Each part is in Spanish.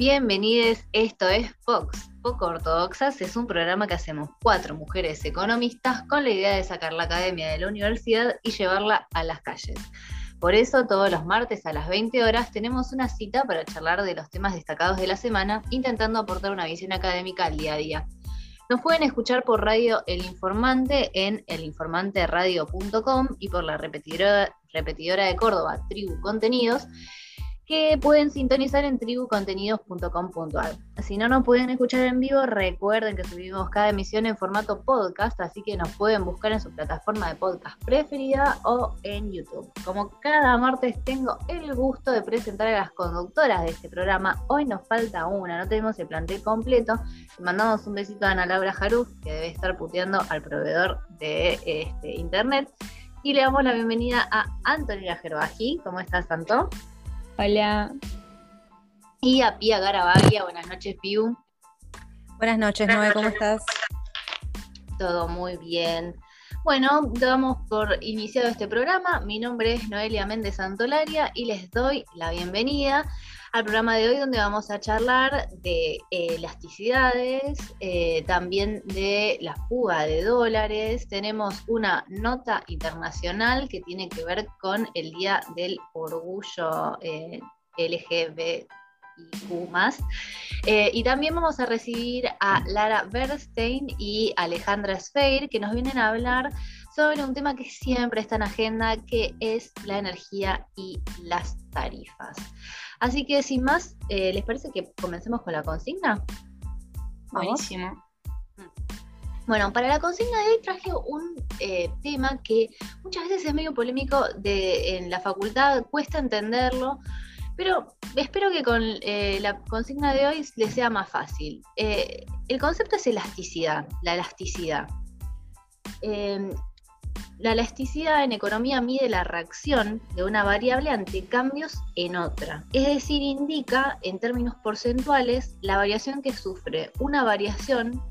Bienvenidos, esto es Fox, Poco Ortodoxas, es un programa que hacemos cuatro mujeres economistas con la idea de sacar la academia de la universidad y llevarla a las calles. Por eso todos los martes a las 20 horas tenemos una cita para charlar de los temas destacados de la semana, intentando aportar una visión académica al día a día. Nos pueden escuchar por radio El Informante en elinformanteradio.com y por la repetidora, repetidora de Córdoba, Tribu Contenidos, que pueden sintonizar en tribucontenidos.com.ar. Si no nos pueden escuchar en vivo, recuerden que subimos cada emisión en formato podcast, así que nos pueden buscar en su plataforma de podcast preferida o en YouTube. Como cada martes tengo el gusto de presentar a las conductoras de este programa. Hoy nos falta una, no tenemos el plantel completo. Mandamos un besito a Ana Laura Jaruf, que debe estar puteando al proveedor de este, internet. Y le damos la bienvenida a Antonio Gerbaji. ¿Cómo estás, Santo? Hola. Y a Pia Garabaglia. Buenas noches, Piu. Buenas noches, Noé, ¿cómo estás? Todo muy bien. Bueno, damos por iniciado este programa. Mi nombre es Noelia Méndez Santolaria y les doy la bienvenida al programa de hoy donde vamos a charlar de elasticidades, eh, también de la fuga de dólares. Tenemos una nota internacional que tiene que ver con el Día del Orgullo eh, LGBTIQ+. Eh, y también vamos a recibir a Lara Bernstein y Alejandra Sfeir, que nos vienen a hablar sobre un tema que siempre está en agenda, que es la energía y las tarifas. Así que sin más, eh, ¿les parece que comencemos con la consigna? Buenísimo. Bueno, para la consigna de hoy traje un eh, tema que muchas veces es medio polémico de, en la facultad, cuesta entenderlo, pero espero que con eh, la consigna de hoy les sea más fácil. el concepto es elasticidad, la elasticidad. La elasticidad en economía mide la reacción de una variable ante cambios en otra, es decir, indica en términos porcentuales la variación que sufre una variación,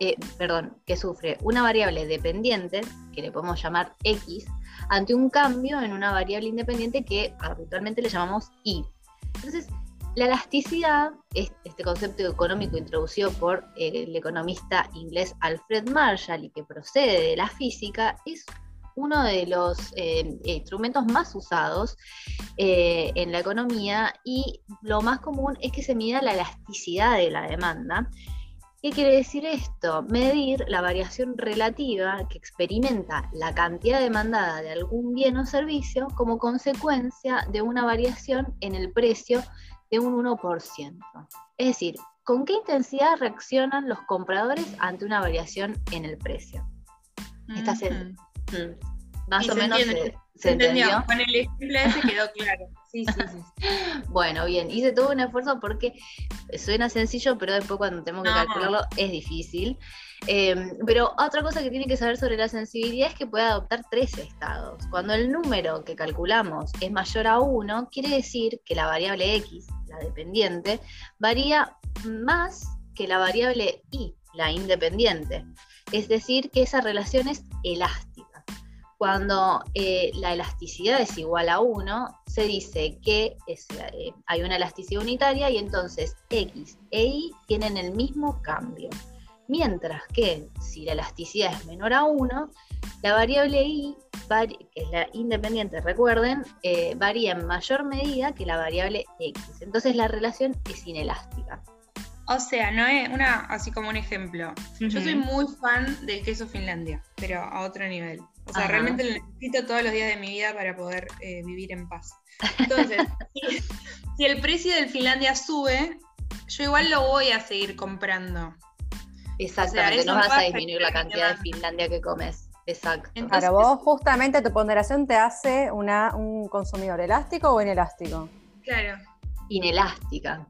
eh, perdón, que sufre una variable dependiente, que le podemos llamar X, ante un cambio en una variable independiente que habitualmente le llamamos Y. Entonces, la elasticidad, este concepto económico introducido por eh, el economista inglés Alfred Marshall y que procede de la física, es uno de los eh, instrumentos más usados eh, en la economía y lo más común es que se mida la elasticidad de la demanda. ¿Qué quiere decir esto? Medir la variación relativa que experimenta la cantidad demandada de algún bien o servicio como consecuencia de una variación en el precio de un 1%. Es decir, ¿con qué intensidad reaccionan los compradores ante una variación en el precio? Esta, Mm. Más o menos se, entendió. Con el ejemplo ese quedó claro. Sí, sí, sí. bueno, bien, hice todo un esfuerzo porque suena sencillo, pero después cuando tenemos que calcularlo es difícil. Em, pero otra cosa que tiene que saber sobre la sensibilidad es que puede adoptar tres estados. Cuando el número que calculamos es mayor a 1, quiere decir que la variable x, la dependiente, varía más que la variable y, la independiente. Es decir, que esa relación es elástica. Cuando eh, la elasticidad es igual a 1, se dice que eh, hay una elasticidad unitaria y entonces X e Y tienen el mismo cambio. Mientras que si la elasticidad es menor a 1, la variable Y, que es la independiente, recuerden, eh, varía en mayor medida que la variable X. Entonces la relación es inelástica. O sea, no es una, así como un ejemplo. Yo soy muy fan del queso Finlandia, pero a otro nivel. O sea, realmente lo necesito todos los días de mi vida para poder eh, vivir en paz. Entonces, si, el precio del Finlandia sube, yo igual lo voy a seguir comprando. Exactamente, no vas a disminuir la cantidad de Finlandia que comes. Exacto. Para vos, justamente tu ponderación te hace una, un consumidor elástico o inelástico. Claro. Inelástica.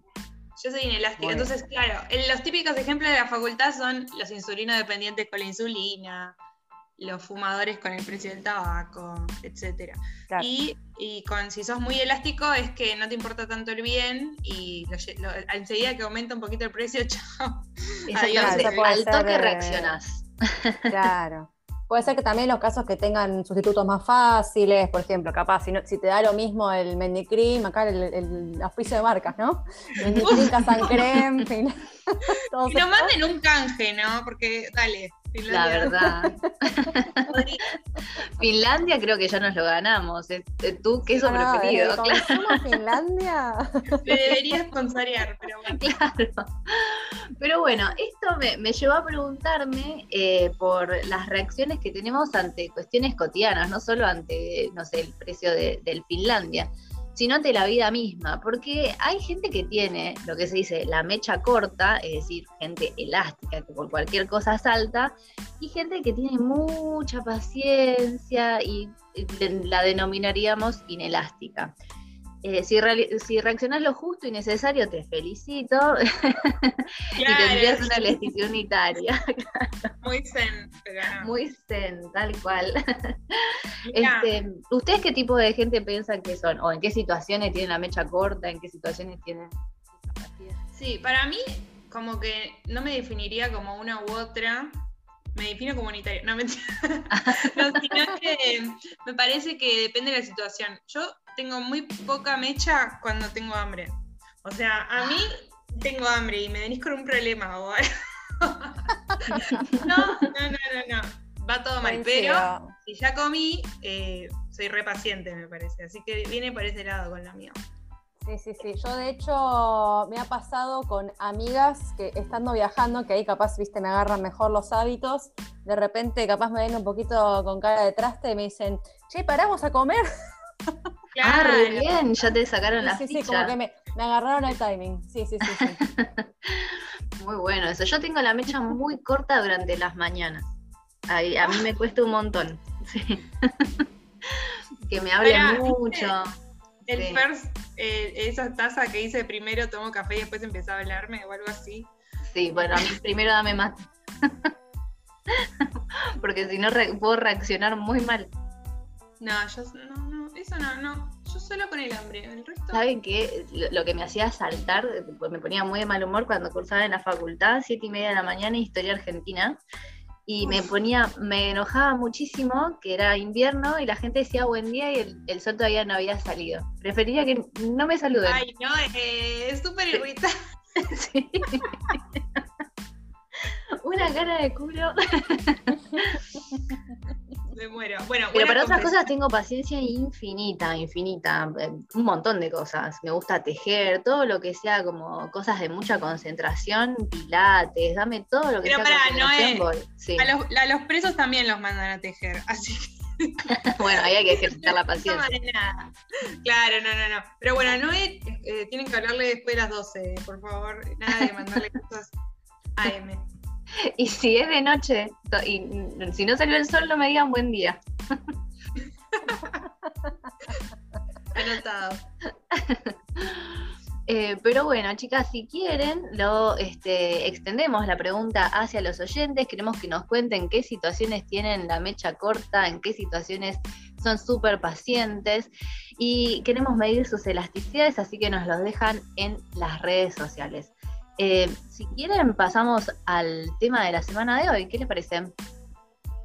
Yo soy inelástica. Entonces, claro, los típicos ejemplos de la facultad son los insulinos dependientes con la insulina, los fumadores con el precio del tabaco, etc. Y, con, si sos muy elástico es que no te importa tanto el bien y enseguida que aumenta un poquito el precio, chao. Adiós, al toque reaccionás. Claro. Puede ser que también los casos que tengan sustitutos más fáciles, por ejemplo, capaz, si, si te da lo mismo el Mendicrim, acá el, el, de marcas, ¿no? Mendicrim, Casancrem, fin. Y no manden un canje, ¿no? Porque, dale, la verdad. Finlandia creo que ya nos lo ganamos. Tú, queso no, preferido. Claro. Finlandia? Me debería sponsorear, pero bueno. Claro. Pero bueno, esto me, llevó a preguntarme eh, por las reacciones que tenemos ante cuestiones cotidianas, no solo ante, no sé, el precio de, del Finlandia sino ante la vida misma, porque hay gente que tiene lo que se dice la mecha corta, es decir, gente elástica que por cualquier cosa salta, y gente que tiene mucha paciencia y la denominaríamos inelástica. Eh, si, si reaccionas lo justo y necesario, te felicito. y tendrías una lesión unitaria. Muy zen. Muy zen, tal cual. Este, ¿Ustedes qué tipo de gente piensan que son? ¿O en qué situaciones tienen la mecha corta? ¿En qué situaciones tienen Sí, para mí, como que no me definiría como una u otra me defino comunitario. No, mentira. no, sino que me parece que depende de la situación. Yo tengo muy poca mecha cuando tengo hambre. O sea, a mí tengo hambre y me venís con un problema o no, no, no, no, no. Va todo mal. Pero si ya comí, eh, soy repaciente, me parece. Así que viene por ese lado con la mía. Sí, sí, sí. Yo de hecho me ha pasado con amigas que estando viajando, que ahí capaz, viste, me agarran mejor los hábitos, de repente capaz me ven un poquito con cara de traste y me dicen, che, paramos a comer. Claro, ah, bien, ya te sacaron la Sí, sí, como que me, agarraron el timing. Sí, sí, sí, sí. muy bueno eso. Yo tengo la mecha muy corta durante las mañanas. Ahí, a mí me cuesta un montón. Sí. que me hablen mucho. El first, eh, esa taza que hice primero tomo café y después empezó a hablarme o algo así. Sí, bueno, primero dame más. Porque si no puedo reaccionar muy mal. No, yo no, no, eso no, no. Yo solo con el hambre. El resto. ¿Saben qué? Lo, que me hacía saltar, pues me ponía muy de mal humor cuando cursaba en la facultad, siete y media de la mañana, historia argentina y me ponía, me enojaba muchísimo que era invierno y la gente decía buen día y el, sol todavía no había salido. Preferiría que no me saluden. Ay, no, eh, es súper irritante. sí. Una cara de culo. Me muero. Bueno, Pero para otras cosas tengo paciencia infinita, infinita. Un montón de cosas. Me gusta tejer, todo lo que sea como cosas de mucha concentración, pilates, dame todo lo que Pero sea para, no es, a, los, a, los, presos también los mandan a tejer, así que. bueno, ahí hay que ejercitar la paciencia. No, claro, no, no, no. Pero bueno, no eh, tienen que hablarle después de las 12, por favor. Nada de mandarle cosas AM. Y si es de noche, y si no salió el sol, no me digan buen día. Anotado. Eh, pero bueno, chicas, si quieren, lo este, extendemos la pregunta hacia los oyentes. Queremos que nos cuenten qué situaciones tienen la mecha corta, en qué situaciones son súper pacientes y queremos medir sus elasticidades, así que nos los dejan en las redes sociales. Eh, si quieren, pasamos al tema de la semana de hoy. ¿Qué les parece?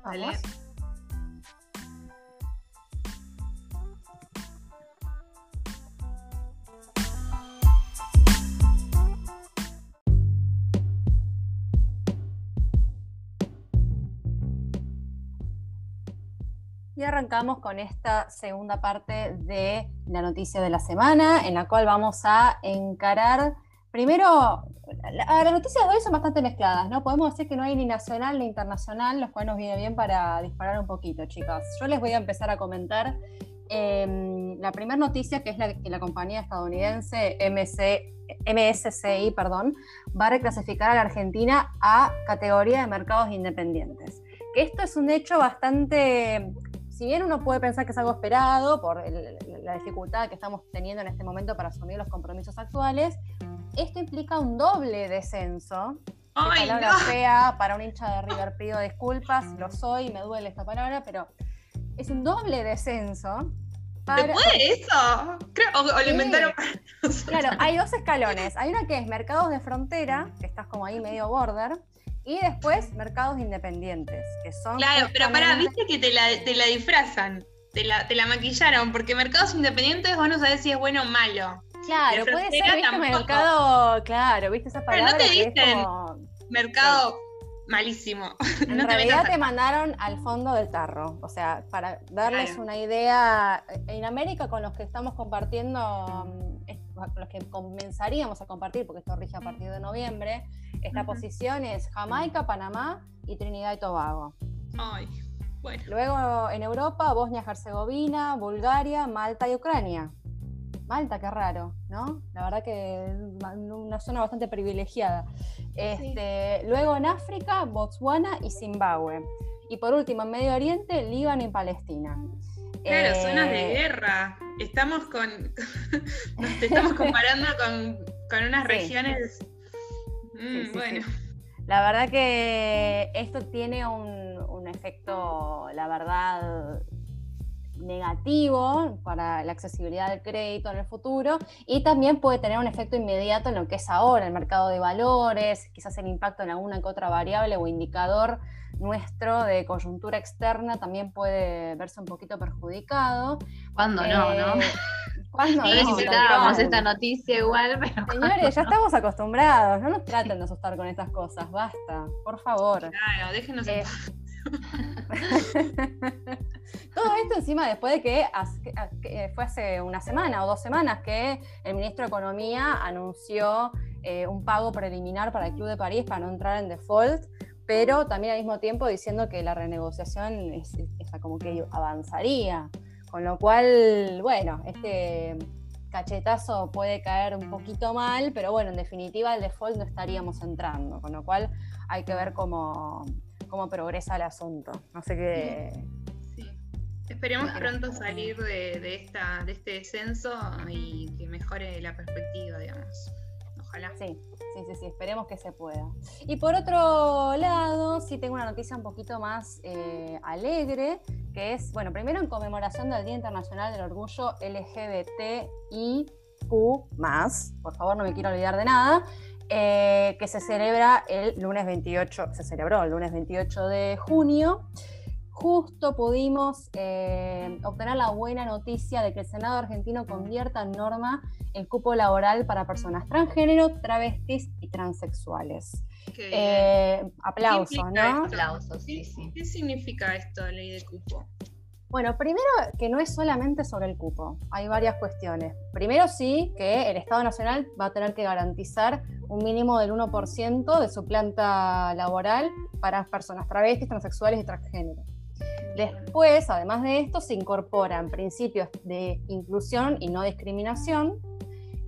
Vale. Y arrancamos con esta segunda parte de la noticia de la semana, en la cual vamos a encarar primero las noticias de hoy son bastante mezcladas, ¿no? Podemos decir que no hay ni nacional ni internacional, lo cual nos viene bien para disparar un poquito, chicas. Yo les voy a empezar a comentar em, la primera noticia, que es la que la compañía estadounidense MSCI perdón, va a reclasificar a la Argentina a categoría de mercados independientes. Que esto es un hecho bastante, si bien uno puede pensar que es algo esperado por la dificultad que estamos teniendo en este momento para asumir los compromisos actuales, esto implica un doble descenso. Ay, palabra fea para un hincha de River, pido disculpas, lo soy, me duele esta palabra, pero es un doble descenso. Para... puede eso? Creo, o, lo inventaron Claro, hay dos escalones. Hay una que es mercados de frontera, que estás como ahí medio border, Y después mercados independientes, que son... Claro, pero para, viste que te la, te la disfrazan, te la, te la maquillaron, porque mercados independientes vos no sabés si es bueno o malo. Claro, puede ser, viste, mercado, claro, viste esa palabra. Pero no te dicen mercado malísimo. En realidad te, mandaron al fondo del tarro, o sea, para darles una idea, en América con los que estamos compartiendo, mm, los que comenzaríamos a compartir, porque esto rige a partir de noviembre, esta posición es Jamaica, Panamá y Trinidad y Tobago. Ay, bueno. Luego en Europa, Bosnia, Herzegovina, Bulgaria, Malta y Ucrania. Malta, qué raro, ¿no? La verdad que es una zona bastante privilegiada. Este, Luego en África, Botswana y Zimbabue. Y por último, en Medio Oriente, Líbano y Palestina. Claro, zonas de eh, guerra. Estamos con. nos estamos comparando con, unas regiones. Mm, bueno. La verdad que esto tiene un, un efecto, la verdad, negativo para la accesibilidad del crédito en el futuro y también puede tener un efecto inmediato en lo que es ahora el mercado de valores, quizás el impacto en alguna que otra variable o indicador nuestro de coyuntura externa también puede verse un poquito perjudicado. ¿Cuándo no, no? Eh, ¿Cuándo no? Necesitábamos esta noticia igual, pero... Señores, ya estamos acostumbrados, no nos traten de asustar con estas cosas, basta, por favor. Claro, déjenos eh, Todo esto encima después de que eh, fue hace una semana o dos semanas que el ministro de Economía anunció eh, un pago preliminar para el Club de París para no entrar en default, pero también al mismo tiempo diciendo que la renegociación es, como que avanzaría. Con lo cual, bueno, este cachetazo puede caer un poquito mal, pero bueno, en definitiva el default no estaríamos entrando, con lo cual hay que ver cómo, cómo progresa el asunto. No sé qué. Sí. Esperemos pronto salir de, esta, de este descenso y que mejore la perspectiva, digamos. Ojalá. Sí, sí, sí, sí, esperemos que se pueda. Y por otro lado, sí tengo una noticia un poquito más eh, alegre, que es, bueno, primero en conmemoración del Día Internacional del Orgullo LGBTIQ, por favor, no me quiero olvidar de nada. Eh, que se celebra el lunes 28, se celebró el lunes 28 de junio. Justo pudimos eh, obtener la buena noticia de que el Senado argentino convierta en norma el cupo laboral para personas transgénero, travestis y transexuales. Eh, aplausos, ¿no? Aplausos, sí, sí. ¿Qué significa esto, ley de cupo? Bueno, primero que no es solamente sobre el cupo, hay varias cuestiones. Primero sí que el Estado Nacional va a tener que garantizar un mínimo del 1% de su planta laboral para personas travestis, transexuales y transgénero. Después, además de esto, se incorporan principios de inclusión y no discriminación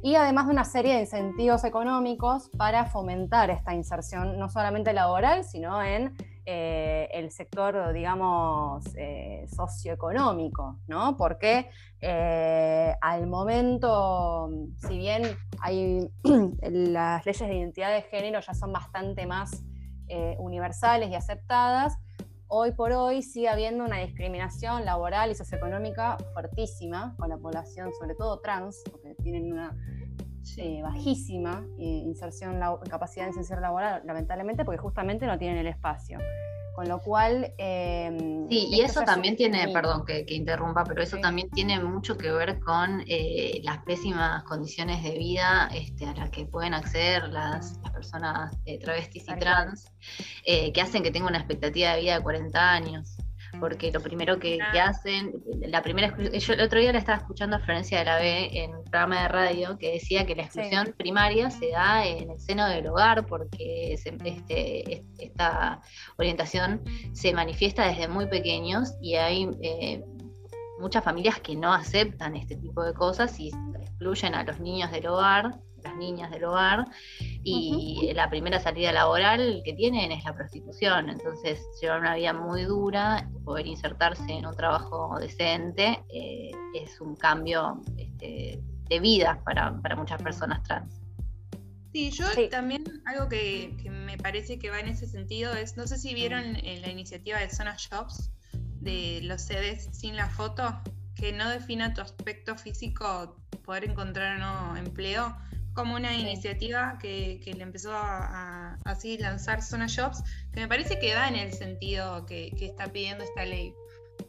y además de una serie de incentivos económicos para fomentar esta inserción, no solamente laboral, sino en eh, el sector, digamos, eh, socioeconómico, ¿no? Porque eh, al momento, si bien hay las leyes de identidad de género ya son bastante más universales y aceptadas, hoy por hoy sigue habiendo una discriminación laboral y socioeconómica fuertísima con la población, sobre todo trans, porque tienen una bajísima inserción, capacidad de inserción laboral, lamentablemente, porque justamente no tienen el espacio. Con lo cual... Em, sí, y eso también tiene, perdón que, interrumpa, pero eso también tiene mucho que ver con eh, las pésimas condiciones de vida este, a las que pueden acceder las, personas eh, travestis y trans, eh, que hacen que tengan una expectativa de vida de 40 años porque lo primero que, hacen, la primera yo el otro día le estaba escuchando a Florencia de la B en un programa de radio que decía que la exclusión primaria se da en el seno del hogar porque este, esta orientación se manifiesta desde muy pequeños y hay eh, muchas familias que no aceptan este tipo de cosas y excluyen a los niños del hogar las niñas del hogar y la primera salida laboral que tienen es la prostitución. Entonces, llevar una vida muy dura, poder insertarse en un trabajo decente, eh, es un cambio este, de vida para, muchas personas trans. Sí, yo también algo que, me parece que va en ese sentido es, no sé si vieron la iniciativa de Zona Jobs, de los CDs sin la foto, que no defina tu aspecto físico, poder encontrar o no empleo, como una iniciativa que, le empezó a, así lanzar Zona Jobs, que me parece que da en el sentido que, está pidiendo esta ley.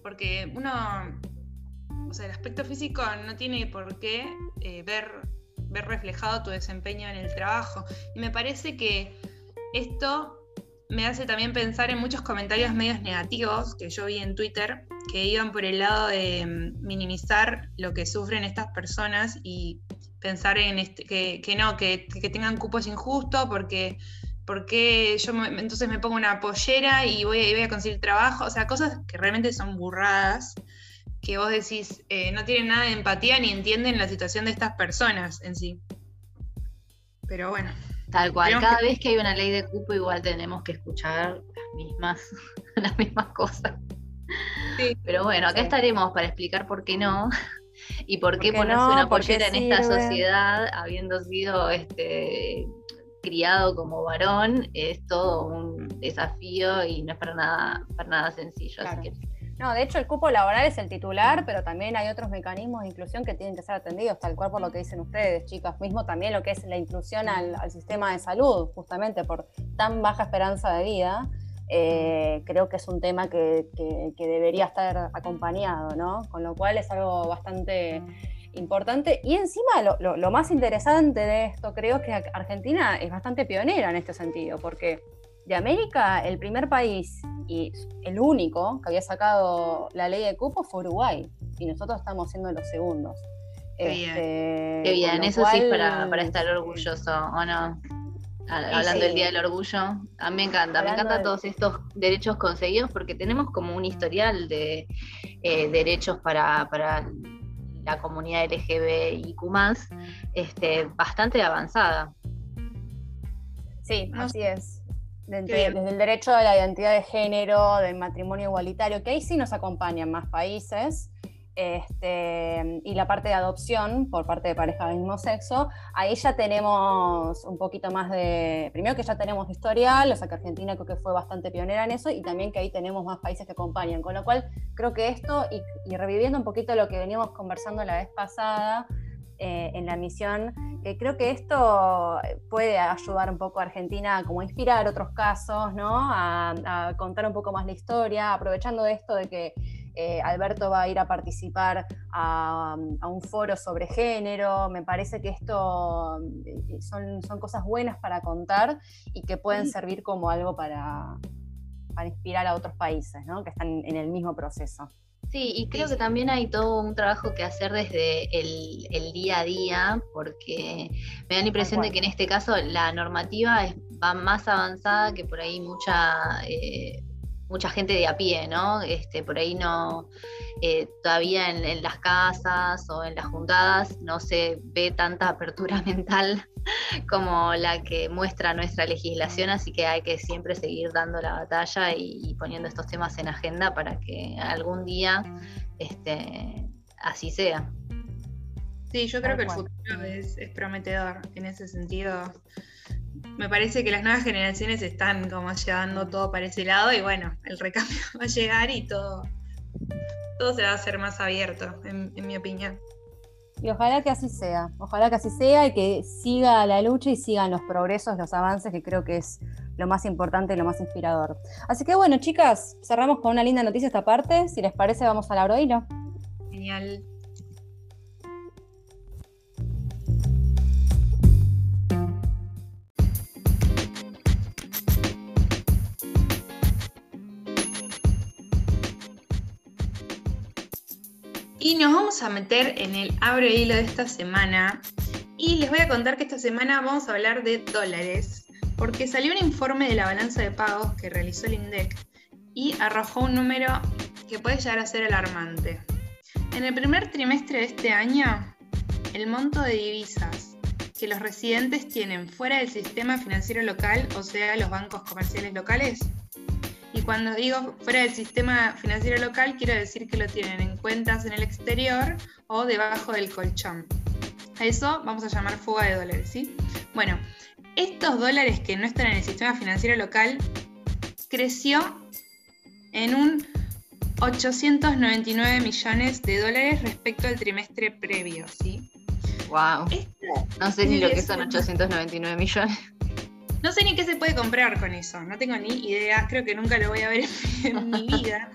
Porque uno, o sea, el aspecto físico no tiene por qué eh, ver, ver reflejado tu desempeño en el trabajo. Y me parece que esto me hace también pensar en muchos comentarios medios negativos que yo vi en Twitter que iban por el lado de mm, minimizar lo que sufren estas personas y pensar en este, que, no, que, tengan cupos injustos porque, porque yo entonces me pongo una pollera y voy, voy, a conseguir trabajo, o sea, cosas que realmente son burradas, que vos decís, eh, no tienen nada de empatía ni entienden la situación de estas personas en sí. Pero bueno. Tal cual, cada vez que hay una ley de cupo igual tenemos que escuchar las mismas, las mismas cosas. Pero bueno, acá estaremos para explicar por qué no y por qué, ponerse una pollera en esta sociedad habiendo sido este criado como varón es todo un desafío y no es para nada, para nada sencillo. No, de hecho el cupo laboral es el titular, pero también hay otros mecanismos de inclusión que tienen que ser atendidos, tal cual por lo que dicen ustedes, chicas. Mismo también lo que es la inclusión al, al sistema de salud, justamente por tan baja esperanza de vida. Eh, creo que es un tema que, debería estar acompañado, ¿no? Con lo cual es algo bastante importante. Y encima lo, más interesante de esto creo es que Argentina es bastante pionera en este sentido, porque de América el primer país y el único que había sacado la ley de cupo fue Uruguay, y nosotros estamos siendo los segundos. Qué bien, este, bien. eso sí para, para estar orgulloso, ¿o no? Hablando del Día del Orgullo. A mí me encanta, me encantan todos estos derechos conseguidos porque tenemos como un historial de eh, derechos para, la comunidad LGBTIQ este, bastante avanzada. Sí, así es. Desde, el derecho a la identidad de género, del matrimonio igualitario, que ahí sí nos acompañan más países. Este, y la parte de adopción por parte de pareja del mismo sexo, ahí ya tenemos un poquito más de, primero que ya tenemos historial, o sea que Argentina creo que fue bastante pionera en eso, y también que ahí tenemos más países que acompañan, con lo cual creo que esto, y, reviviendo un poquito lo que veníamos conversando la vez pasada, eh, en la misión, que creo que esto puede ayudar un poco a Argentina a inspirar otros casos, ¿no? A, a, contar un poco más la historia, aprovechando esto de que eh, Alberto va a ir a participar a, un foro sobre género. Me parece que esto eh, son, son cosas buenas para contar y que pueden servir como algo para, para inspirar a otros países ¿no? que están en el mismo proceso. Sí, y creo que también hay todo un trabajo que hacer desde el, día a día, porque me da la impresión de que en este caso la normativa va más avanzada que por ahí mucha eh, mucha gente de a pie, ¿no? Este, por ahí no, eh, todavía en, las casas o en las juntadas no se ve tanta apertura mental como la que muestra nuestra legislación, así que hay que siempre seguir dando la batalla y, poniendo estos temas en agenda para que algún día este, así sea. Sí, yo creo que el futuro es, es prometedor en ese sentido me parece que las nuevas generaciones están como llevando todo para ese lado y bueno, el recambio va a llegar y todo, todo se va a hacer más abierto, en, mi opinión. Y ojalá que así sea, ojalá que así sea y que siga la lucha y sigan los progresos, los avances, que creo que es lo más importante y lo más inspirador. Así que bueno, chicas, cerramos con una linda noticia esta parte. Si les parece, vamos a la hilo. Genial. Y nos vamos a meter en el abre hilo de esta semana. Y les voy a contar que esta semana vamos a hablar de dólares, porque salió un informe de la balanza de pagos que realizó el INDEC y arrojó un número que puede llegar a ser alarmante. En el primer trimestre de este año, el monto de divisas que los residentes tienen fuera del sistema financiero local, o sea, los bancos comerciales locales, y cuando digo fuera del sistema financiero local, quiero decir que lo tienen en cuentas en el exterior o debajo del colchón. A eso vamos a llamar fuga de dólares, ¿sí? Bueno, estos dólares que no están en el sistema financiero local creció en un 899 millones de dólares respecto al trimestre previo, ¿sí? Wow. Esta No sé ni lo que son 899 millones. No sé ni qué se puede comprar con eso, no tengo ni idea, creo que nunca lo voy a ver en mi vida.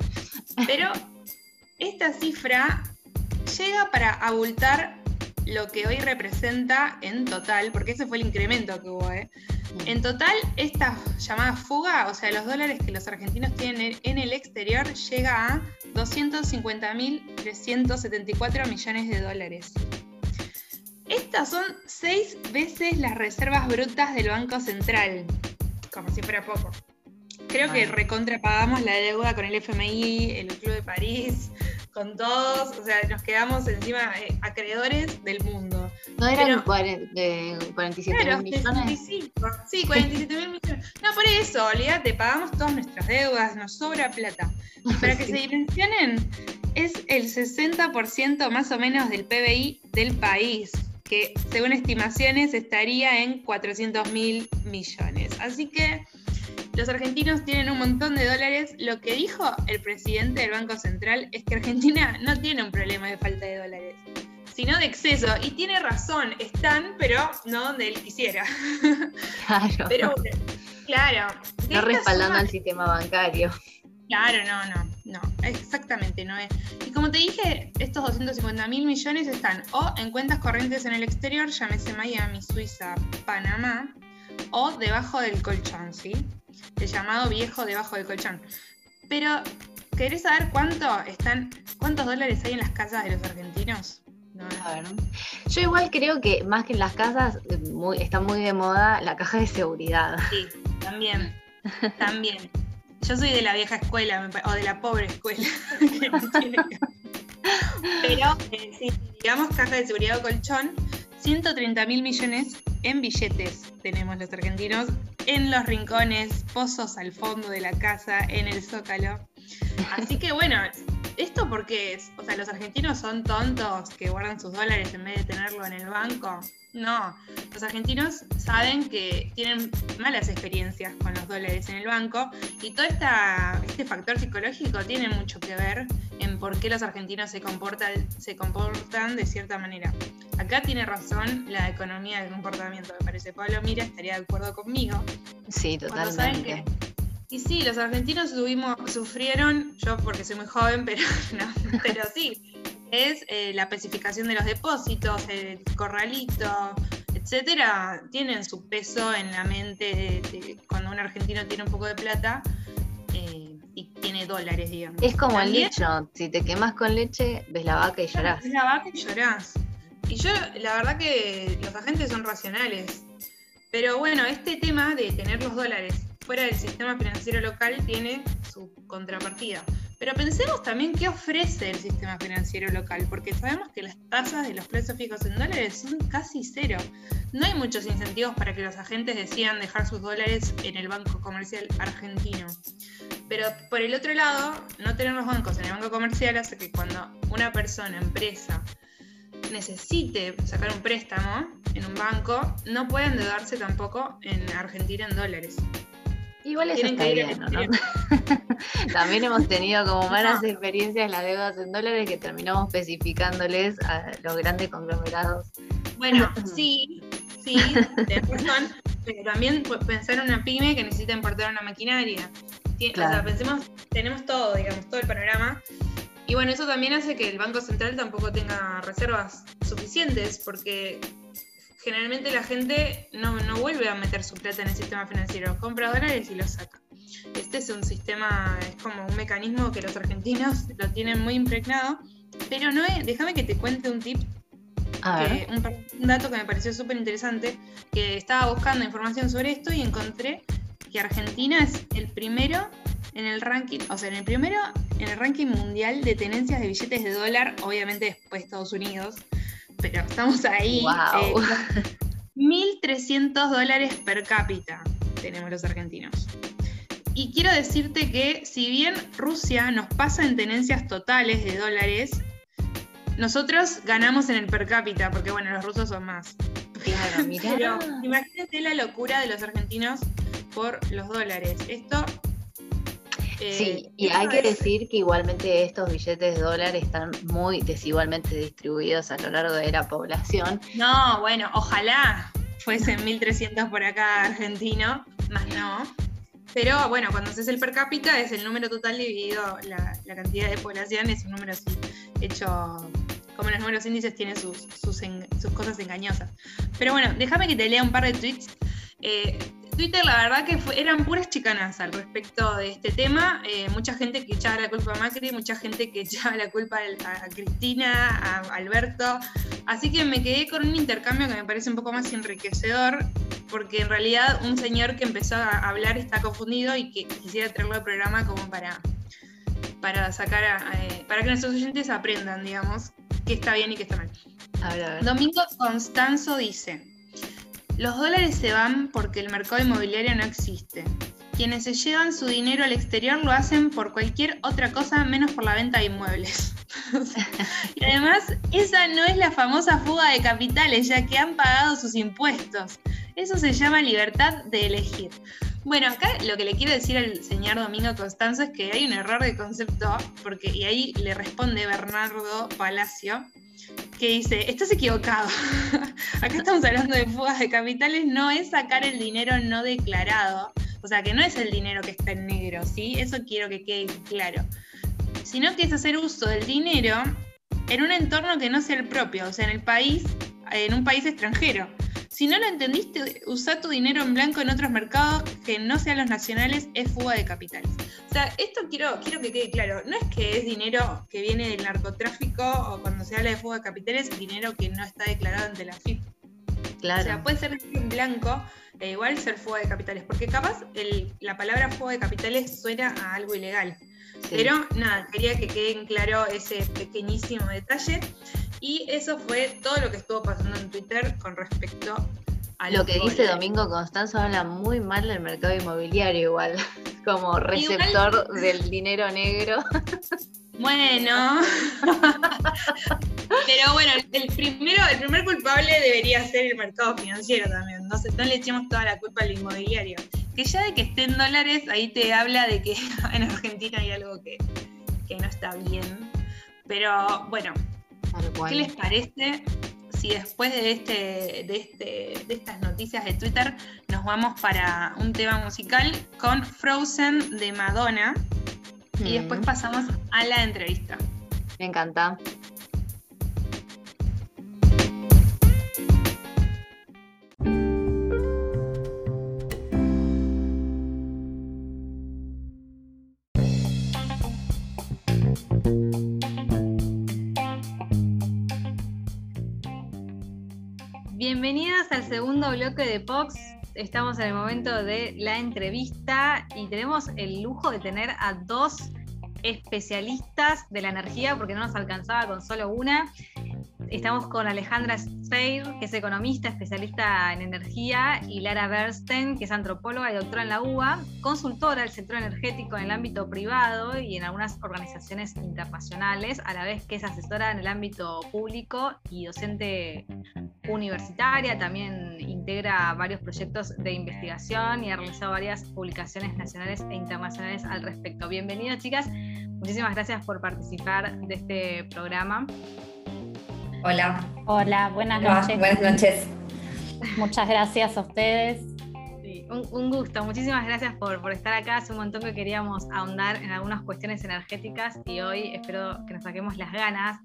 Pero esta cifra llega para abultar lo que hoy representa en total, porque ese fue el incremento que hubo, ¿eh? En total, esta llamada fuga, o sea, los dólares que los argentinos tienen en el exterior, llega a 250.374 millones de dólares. Estas son seis veces las reservas brutas del Banco Central, como si fuera poco. Creo que recontrapagamos la deuda con el FMI, el Club de París, con todos, o sea, nos quedamos encima eh, acreedores del mundo. ¿No eran 47 mil millones? sí, 47 mil millones. No, por eso, olvídate, pagamos todas nuestras deudas, nos sobra plata. Para que se dimensionen, es el 60% más o menos del PBI del país que según estimaciones estaría en 400 mil millones. Así que los argentinos tienen un montón de dólares. Lo que dijo el presidente del Banco Central es que Argentina no tiene un problema de falta de dólares, sino de exceso. Y tiene razón, están, pero no donde él quisiera. Claro. Pero, claro. No respaldando al sistema bancario. Claro, no, no, no, exactamente no es. Y como te dije, estos 250 mil millones están o en cuentas corrientes en el exterior, llámese Miami, Suiza, Panamá, o debajo del colchón, ¿sí? El llamado viejo debajo del colchón. Pero, ¿querés saber cuánto están, cuántos dólares hay en las casas de los argentinos? No, a ver. Yo igual creo que más que en las casas, muy, está muy de moda la caja de seguridad. Sí, también, también. Yo soy de la vieja escuela, o de la pobre escuela. Pero, eh, si digamos caja de seguridad o colchón, 130 mil millones en billetes tenemos los argentinos, en los rincones, pozos al fondo de la casa, en el zócalo. Así que bueno, esto porque, o sea, los argentinos son tontos que guardan sus dólares en vez de tenerlo en el banco. No, los argentinos saben que tienen malas experiencias con los dólares en el banco y todo esta, este factor psicológico tiene mucho que ver en por qué los argentinos se comportan, se comportan de cierta manera. Acá tiene razón la economía del comportamiento, me parece. Pablo Mira estaría de acuerdo conmigo. Sí, totalmente. y sí, los argentinos sufrieron, yo porque soy muy joven, pero no, pero sí, es eh, la especificación de los depósitos, el corralito, etcétera, tienen su peso en la mente de, cuando un argentino tiene un poco de plata eh, y tiene dólares, digamos. Es como el dicho, si te quemas con leche, ves la vaca y llorás. Ves la vaca y llorás. Y yo, la verdad que los agentes son racionales. Pero bueno, este tema de tener los dólares fuera del sistema financiero local tiene su contrapartida. Pero pensemos también qué ofrece el sistema financiero local, porque sabemos que las tasas de los plazos fijos en dólares son casi cero. No hay muchos incentivos para que los agentes decidan dejar sus dólares en el Banco Comercial argentino. Pero por el otro lado, no tener los bancos en el Banco Comercial hace que cuando una persona, empresa, necesite sacar un préstamo en un banco, no pueda endeudarse tampoco en Argentina en dólares. Igual eso está bien, ¿no? También hemos tenido como malas experiencias las deudas en dólares que terminamos especificándoles a los grandes conglomerados. Bueno, sí, sí, tienes razón, pero también pensar en una pyme que necesita importar una maquinaria. O sea, pensemos, tenemos todo, digamos, todo el panorama. Y bueno, eso también hace que el Banco Central tampoco tenga reservas suficientes, porque generalmente la gente no, vuelve a meter su plata en el sistema financiero, compra dólares y los saca. Este es un sistema, es como un mecanismo que los argentinos lo tienen muy impregnado, pero no es, déjame que te cuente un tip, un, dato que me pareció súper interesante, que estaba buscando información sobre esto y encontré que Argentina es el primero en el ranking, o sea, en el primero en el ranking mundial de tenencias de billetes de dólar, obviamente después Estados Unidos, pero estamos ahí. Wow. 1.300 eh, dólares per cápita tenemos los argentinos. Y quiero decirte que si bien Rusia nos pasa en tenencias totales de dólares, nosotros ganamos en el per cápita, porque bueno, los rusos son más. Claro, Pero imagínate la locura de los argentinos por los dólares. Esto sí, y hay que decir que igualmente estos billetes de dólar están muy desigualmente distribuidos a lo largo de la población. No, bueno, ojalá fuesen 1.300 por acá argentino, más no. Pero bueno, cuando haces el per cápita es el número total dividido la, cantidad de población, es un número así, hecho como los números índices tienen sus, sus, cosas engañosas. Pero bueno, déjame que te lea un par de tweets. Eh, Twitter la verdad que eran puras chicanas al respecto de este tema. Eh, mucha gente que echaba la culpa a Macri, mucha gente que echaba la culpa a, Cristina, a Alberto. Así que me quedé con un intercambio que me parece un poco más enriquecedor, porque en realidad un señor que empezó a hablar está confundido y que quisiera traerlo al programa como para, para sacar eh, para que nuestros oyentes aprendan, digamos, qué está bien y qué está mal. Domingo Constanzo dice. Los dólares se van porque el mercado inmobiliario no existe. Quienes se llevan su dinero al exterior lo hacen por cualquier otra cosa menos por la venta de inmuebles. y además, esa no es la famosa fuga de capitales, ya que han pagado sus impuestos. Eso se llama libertad de elegir. Bueno, acá lo que le quiero decir al señor Domingo Constanzo es que hay un error de concepto, porque, y ahí le responde Bernardo Palacio, que dice, estás equivocado. Acá estamos hablando de fugas de capitales, no es sacar el dinero no declarado. O sea, que no es el dinero que está en negro, ¿sí? Eso quiero que quede claro. Sino que es hacer uso del dinero en un entorno que no sea el propio, o sea, en el país, en un país extranjero. Si no lo entendiste, usar tu dinero en blanco en otros mercados que no sean los nacionales es fuga de capitales. O sea, esto quiero, quiero que quede claro. No es que es dinero que viene del narcotráfico o cuando se habla de fuga de capitales, dinero que no está declarado ante la FIP. Claro. O sea, puede ser en blanco e igual ser fuga de capitales, porque capaz la palabra fuga de capitales suena a algo ilegal. Pero nada, quería que quede claro ese pequeñísimo detalle. Y eso fue todo lo que estuvo pasando en Twitter con respecto a lo que dice Domingo Constanzo habla muy mal del mercado inmobiliario igual, como receptor del dinero negro. Bueno, pero bueno, el primero, el primer culpable debería ser el mercado financiero también. No, no le echemos toda la culpa al inmobiliario. Que ya de que esté en dólares, ahí te habla de que en Argentina hay algo que, que no está bien. Pero bueno, ¿Qué les parece si después de, este, de, este, de estas noticias de Twitter nos vamos para un tema musical con Frozen de Madonna y después mm. pasamos a la entrevista? Me encanta. segundo bloque de Pox. Estamos en el momento de la entrevista y tenemos el lujo de tener a dos especialistas de la energía, porque no nos alcanzaba con solo una. Estamos con Alejandra Speir, que es economista, especialista en energía, y Lara Bernstein, que es antropóloga y doctora en la UBA, consultora del sector energético en el ámbito privado y en algunas organizaciones internacionales, a la vez que es asesora en el ámbito público y docente universitaria. También integra varios proyectos de investigación y ha realizado varias publicaciones nacionales e internacionales al respecto. Bienvenidas, chicas. Muchísimas gracias por participar de este programa. Hola. Hola, buenas noches. Buenas noches. Muchas gracias a ustedes. un, gusto. Muchísimas gracias por, por, estar acá. Hace un montón que queríamos ahondar en algunas cuestiones energéticas y hoy espero que nos saquemos las ganas.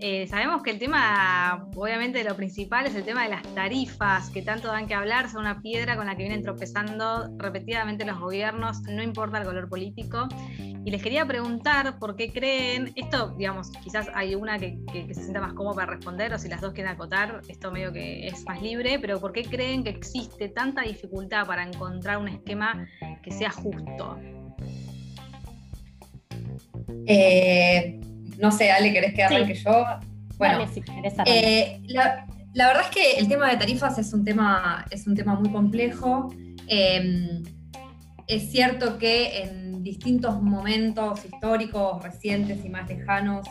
Eh, sabemos que el tema, obviamente lo principal es el tema de las tarifas, que tanto dan que hablar, son una piedra con la que vienen tropezando repetidamente los gobiernos, no importa el color político. Y les quería preguntar por qué creen, esto, digamos, quizás hay una que, se sienta más cómoda para responder, o si las dos quieren acotar, esto medio que es más libre, pero por qué creen que existe tanta dificultad para encontrar un esquema que sea justo. Eh, no sé, Ale, ¿querés que arranque yo? Bueno, eh, la, verdad es que el tema de tarifas es un tema, es un tema muy complejo. Em, es cierto que en distintos momentos históricos, recientes y más lejanos,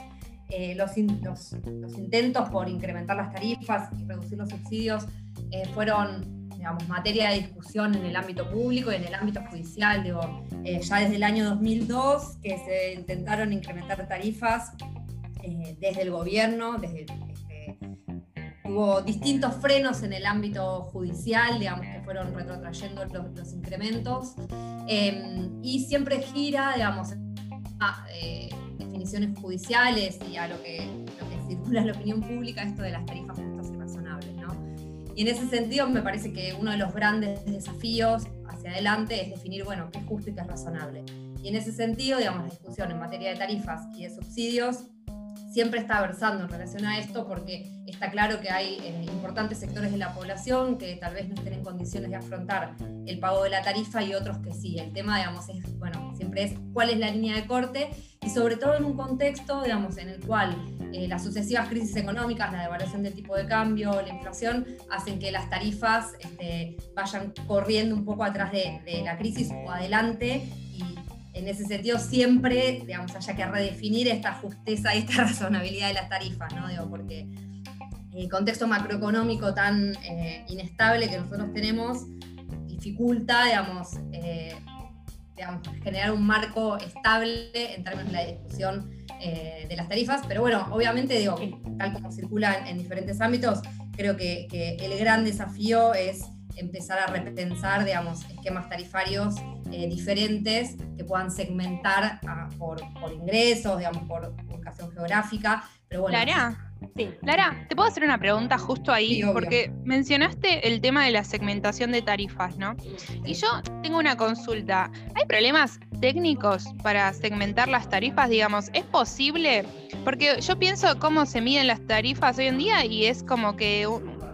eh, los, los, intentos por incrementar las tarifas y reducir los subsidios eh, fueron, digamos, materia de discusión en el ámbito público y en el ámbito judicial, digo, eh, ya desde el año 2002 que se intentaron incrementar tarifas desde el gobierno, este, hubo distintos frenos en el ámbito judicial, digamos, que fueron retrotrayendo los, incrementos, y siempre gira, digamos, a definiciones judiciales y a lo que, lo que circula en la opinión pública, esto de las tarifas Y en ese sentido me parece que uno de los grandes desafíos hacia adelante es definir, bueno, qué es justo y qué es razonable. Y en ese sentido, digamos, la discusión en materia de tarifas y de subsidios siempre está versando en relación a esto porque está claro que hay eh, importantes sectores de la población que tal vez no estén en condiciones de afrontar el pago de la tarifa y otros que sí. El tema, digamos, es, bueno, siempre es cuál es la línea de corte y sobre todo en un contexto, digamos, en el cual eh, las sucesivas crisis económicas, la devaluación del tipo de cambio, la inflación, hacen que las tarifas este, vayan corriendo un poco atrás de, de la crisis o adelante en ese sentido siempre, digamos, haya que redefinir esta justeza y esta razonabilidad de las tarifas, ¿no? Digo, porque el contexto macroeconómico tan eh, inestable que nosotros tenemos dificulta, digamos, eh, digamos, generar un marco estable en términos de la discusión eh, de las tarifas, pero bueno, obviamente, digo, tal como circulan en diferentes ámbitos, creo que, que el gran desafío es empezar a repensar, digamos, esquemas tarifarios eh, diferentes que puedan segmentar ah, por, ingresos, digamos, por ubicación geográfica. Pero bueno, Lara, sí. Lara, ¿te puedo hacer una pregunta justo ahí? Porque mencionaste el tema de la segmentación de tarifas, ¿no? Y yo tengo una consulta. ¿Hay problemas técnicos para segmentar las tarifas? Digamos, ¿es posible? Porque yo pienso cómo se miden las tarifas hoy en día y es como que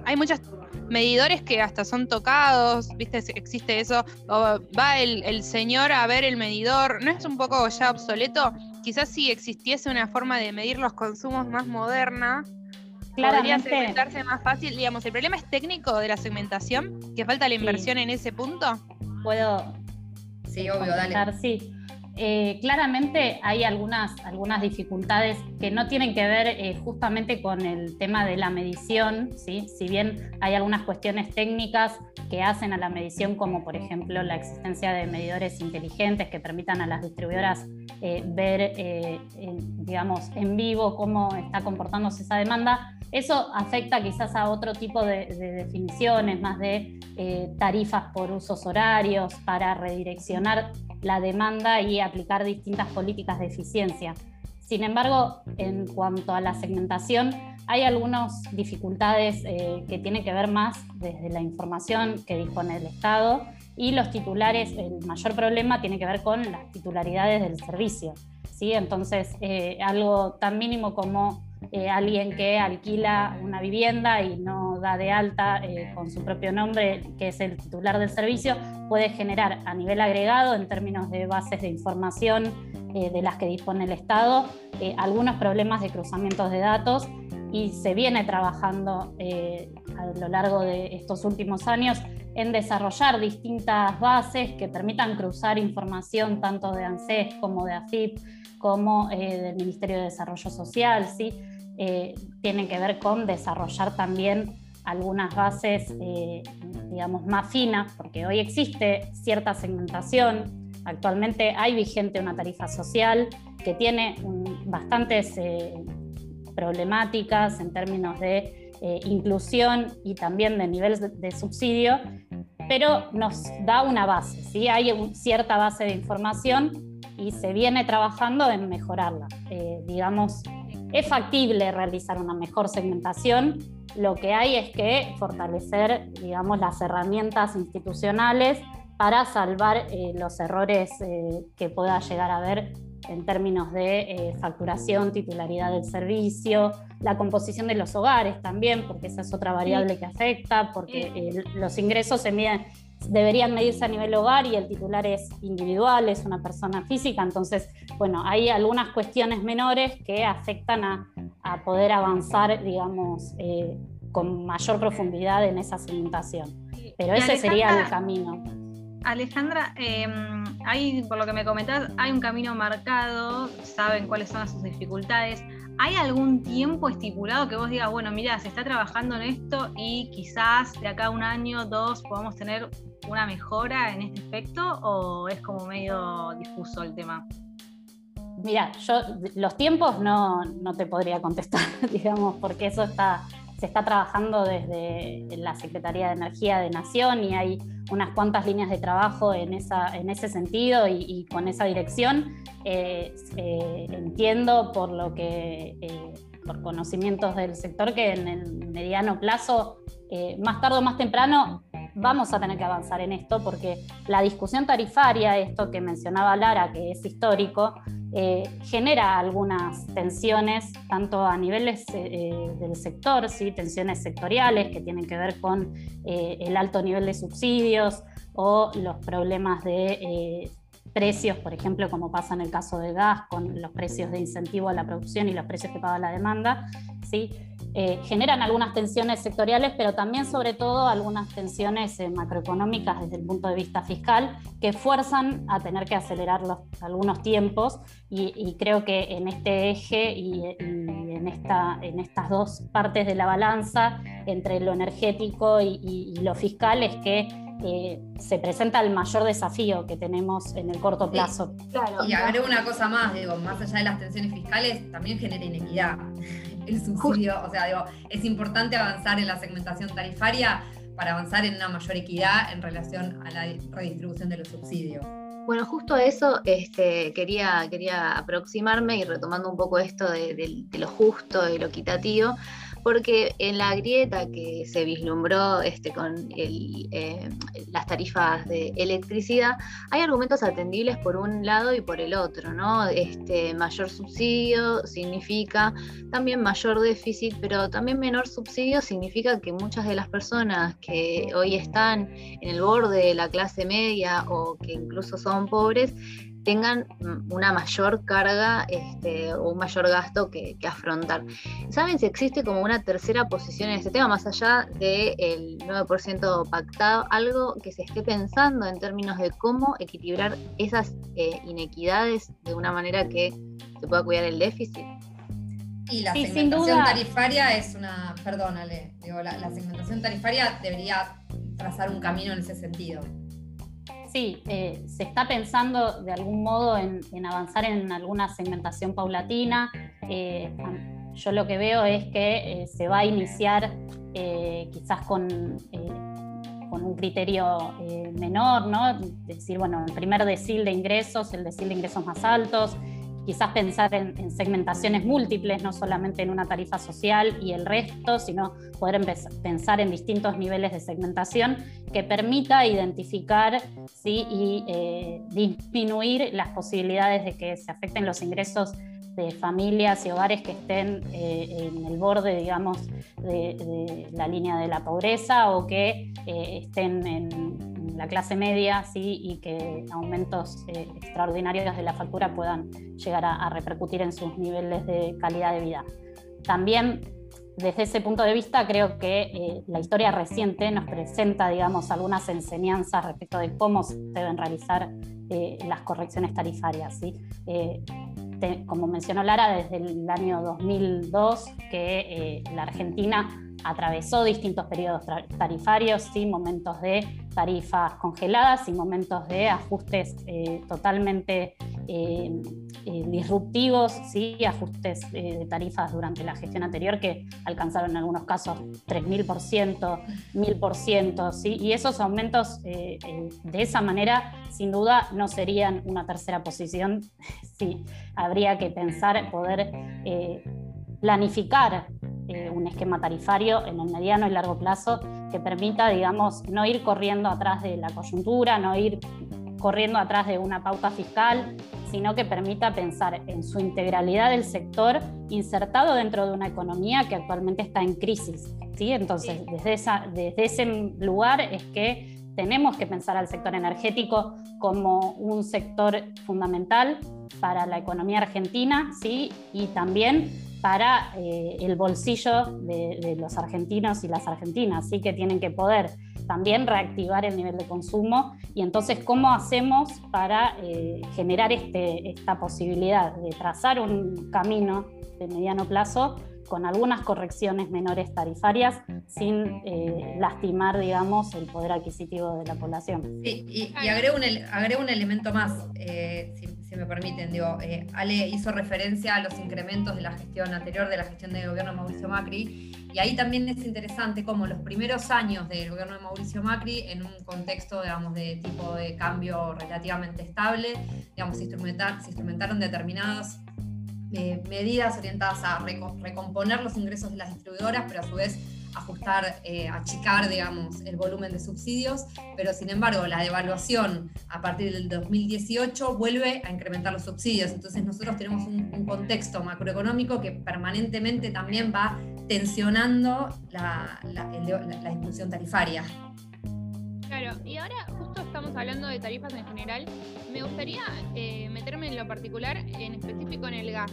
hay muchas medidores que hasta son tocados, ¿viste? Existe eso, o va el, señor a ver el medidor, ¿no es un poco ya obsoleto? Quizás si existiese una forma de medir los consumos más moderna, podría segmentarse más fácil. Digamos, ¿el problema es técnico de la segmentación? ¿Que falta la inversión en ese punto? Puedo. Sí, obvio, dale. Sí. Eh, claramente hay algunas, algunas dificultades que no tienen que ver eh, justamente con el tema de la medición, si bien hay algunas cuestiones técnicas que hacen a la medición, como por ejemplo la existencia de medidores inteligentes que permitan a las distribuidoras eh, ver, digamos, en vivo cómo está comportándose esa demanda, eso afecta quizás a otro tipo de, definiciones, más de tarifas por usos horarios, para redireccionar la demanda y aplicar distintas políticas de eficiencia. Sin embargo, en cuanto a la segmentación, hay algunas dificultades eh, que tienen que ver más desde la información que dispone el Estado y los titulares, el mayor problema tiene que ver con las titularidades del servicio. ¿sí? Entonces, eh, algo tan mínimo como eh, alguien que alquila una vivienda y no da de alta eh, con su propio nombre, que es el titular del servicio, puede generar a nivel agregado, en términos de bases de información eh, de las que dispone el Estado, algunos problemas de cruzamientos de datos y se viene trabajando a lo largo de estos últimos años en desarrollar distintas bases que permitan cruzar información tanto de ANSES como de AFIP como del Ministerio de Desarrollo Social, ¿sí? eh, tienen que ver con desarrollar también algunas bases, eh, digamos, más finas, porque hoy existe cierta segmentación. Actualmente hay vigente una tarifa social que tiene bastantes eh, problemáticas en términos de eh, inclusión y también de niveles de, subsidio, pero nos da una base, ¿sí? hay cierta base de información y se viene trabajando en mejorarla. digamos, es factible realizar una mejor segmentación. Lo que hay es que fortalecer, digamos, las herramientas institucionales para salvar eh, los errores eh, que pueda llegar a haber en términos de eh, facturación, titularidad del servicio, la composición de los hogares también, porque esa es otra variable que afecta, porque los ingresos se miden deberían medirse a nivel hogar y el titular es individual, es una persona física, entonces, bueno, hay algunas cuestiones menores que afectan a, poder avanzar, digamos, eh, con mayor profundidad en esa segmentación. Pero ese sería el camino. Alejandra, em, hay, por lo que me comentas, hay un camino marcado, saben cuáles son sus dificultades. ¿hay algún tiempo estipulado que vos digas, bueno, mira, se está trabajando en esto y quizás de acá a un año, dos, podamos tener una mejora en este aspecto o es como medio difuso el tema? Mira, yo los tiempos no, no te podría contestar, digamos, porque eso está, se está trabajando desde la Secretaría de Energía de Nación y hay unas cuantas líneas de trabajo en, esa, en ese sentido y, con esa dirección. Eh, eh, entiendo por lo que, eh, por conocimientos del sector, que en el mediano plazo, más tarde o más temprano, vamos a tener que avanzar en esto porque la discusión tarifaria, esto que mencionaba Lara, que es histórico, genera algunas tensiones, tanto a niveles del sector, ¿sí? tensiones sectoriales que tienen que ver con el alto nivel de subsidios, o los problemas de eh, precios, por ejemplo, como pasa en el caso de gas, con los precios de incentivo a la producción y los precios que paga la demanda, ¿sí? Eh, generan algunas tensiones sectoriales, pero también sobre todo algunas tensiones eh, macroeconómicas desde el punto de vista fiscal que fuerzan a tener que acelerar los, algunos tiempos. Y, creo que en este eje y, en, esta, en estas dos partes de la balanza entre lo energético y lo fiscal es que eh, se presenta el mayor desafío que tenemos en el corto plazo. y agrego una cosa más, digo, más allá de las tensiones fiscales, también genera inequidad el subsidio. O sea, digo, es importante avanzar en la segmentación tarifaria para avanzar en una mayor equidad en relación a la redistribución de los subsidios. Bueno, justo a eso este, quería, quería aproximarme y retomando un poco esto de, de lo justo y lo equitativo porque en la grieta que se vislumbró este, con eh, las tarifas de electricidad, hay argumentos atendibles por un lado y por el otro, ¿no? Este, mayor subsidio significa también mayor déficit, pero también menor subsidio significa que muchas de las personas que hoy están en el borde de la clase media o que incluso son pobres, tengan una mayor carga este, o un mayor gasto que, afrontar. ¿Saben si existe como una tercera posición en este tema, más allá del 9% pactado, algo que se esté pensando en términos de cómo equilibrar esas eh, inequidades de una manera que se pueda cuidar el déficit? Y la segmentación tarifaria es una, perdónale, digo, la segmentación tarifaria debería trazar un camino en ese sentido sí, eh, se está pensando de algún modo en, avanzar en alguna segmentación paulatina. Eh, yo lo que veo es que eh, se va a iniciar quizás con, con, un criterio menor, ¿no? Es decir, bueno, el primer decil de ingresos, el decil de ingresos más altos, quizás pensar en, segmentaciones múltiples, no solamente en una tarifa social y el resto, sino poder pensar en distintos niveles de segmentación que permita identificar ¿sí? y eh, disminuir las posibilidades de que se afecten los ingresos de familias y hogares que estén eh, en el borde, digamos, de, la línea de la pobreza o que eh, estén en, la clase media ¿sí? y que aumentos eh, extraordinarios de la factura puedan llegar a, repercutir en sus niveles de calidad de vida. También desde ese punto de vista creo que eh, la historia reciente nos presenta, digamos, algunas enseñanzas respecto de cómo se deben realizar eh, las correcciones tarifarias. ¿sí? como mencionó Lara, desde el año 2002 que la Argentina atravesó distintos periodos tarifarios, ¿sí? momentos de tarifas congeladas y momentos de ajustes eh, totalmente eh, eh, disruptivos, ¿sí? ajustes de tarifas durante la gestión anterior que alcanzaron en algunos casos 3.000%, 1.000%, ¿sí? y esos aumentos de esa manera sin duda no serían una tercera posición, sí, habría que pensar poder planificar eh, un esquema tarifario en el mediano y largo plazo que permita, digamos, no ir corriendo atrás de la coyuntura, no ir corriendo atrás de una pauta fiscal, sino que permita pensar en su integralidad del sector insertado dentro de una economía que actualmente está en crisis. ¿sí? Entonces, desde, esa, desde ese lugar es que tenemos que pensar al sector energético como un sector fundamental para la economía argentina, ¿sí? y también para eh, el bolsillo de, los argentinos y las argentinas, así que tienen que poder también reactivar el nivel de consumo. Y entonces cómo hacemos para eh, generar este, esta posibilidad de trazar un camino de mediano plazo con algunas correcciones menores tarifarias sin eh, lastimar, digamos, el poder adquisitivo de la población. Sí, y, agrego, un, un, elemento más, eh, si, me permiten. Digo, eh, Ale hizo referencia a los incrementos de la gestión anterior, de la gestión del gobierno de Mauricio Macri, y ahí también es interesante cómo los primeros años del gobierno de Mauricio Macri, en un contexto, digamos, de tipo de cambio relativamente estable, digamos, se, se instrumentaron determinadas eh, medidas orientadas a recomponer los ingresos de las distribuidoras, pero a su vez ajustar, eh, achicar, digamos, el volumen de subsidios, pero sin embargo la devaluación a partir del 2018 vuelve a incrementar los subsidios. Entonces nosotros tenemos un, contexto macroeconómico que permanentemente también va tensionando la, la, la, tarifaria. Claro, y ahora justo estamos hablando de tarifas en general. Me gustaría eh, meterme en lo particular, en específico en el gas.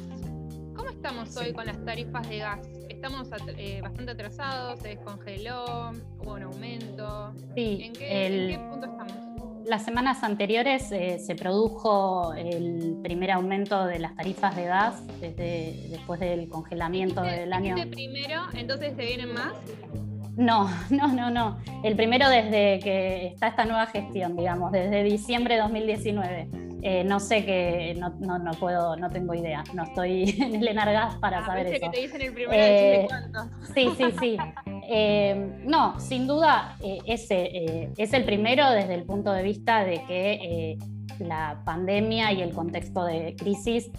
¿Cómo estamos hoy con las tarifas de gas? ¿Estamos eh, bastante atrasados? ¿Se descongeló? ¿Hubo un aumento? Sí, ¿En qué, punto estamos? Las semanas anteriores eh, se produjo el primer aumento de las tarifas de gas desde después del congelamiento del año. primero? ¿Entonces se vienen más? No, no, no, no. El primero desde que está esta nueva gestión, digamos, desde diciembre de 2019. Eh, no sé que, no, no, puedo, no tengo idea. No estoy en el Enargas para ah, saber eso. que te dicen el primero eh, Sí, sí, sí. Eh, no, sin duda, ese es el primero desde el punto de vista de que la pandemia y el contexto de crisis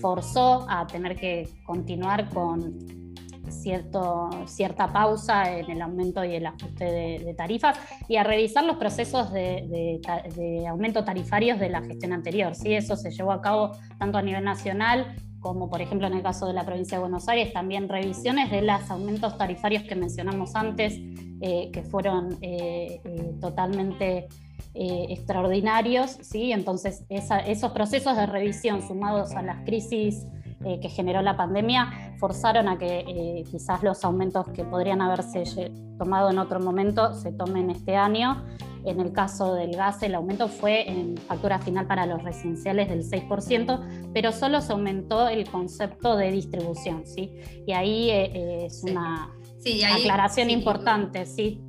forzó a tener que continuar con cierto, cierta pausa en el aumento y el ajuste de, tarifas y a revisar los procesos de, aumento tarifarios de la gestión anterior. ¿sí? Eso se llevó a cabo tanto a nivel nacional como por ejemplo en el caso de la provincia de Buenos Aires, también revisiones de los aumentos tarifarios que mencionamos antes, eh, que fueron eh, eh, totalmente extraordinarios. ¿sí? Entonces, esos procesos de revisión sumados a las crisis eh, que generó la pandemia forzaron a que eh, quizás los aumentos que podrían haberse tomado en otro momento se tomen este año. En el caso del gas, el aumento fue en factura final para los residenciales del 6%, pero solo se aumentó el concepto de distribución, ¿sí? Y ahí eh, es una aclaración importante, ¿sí?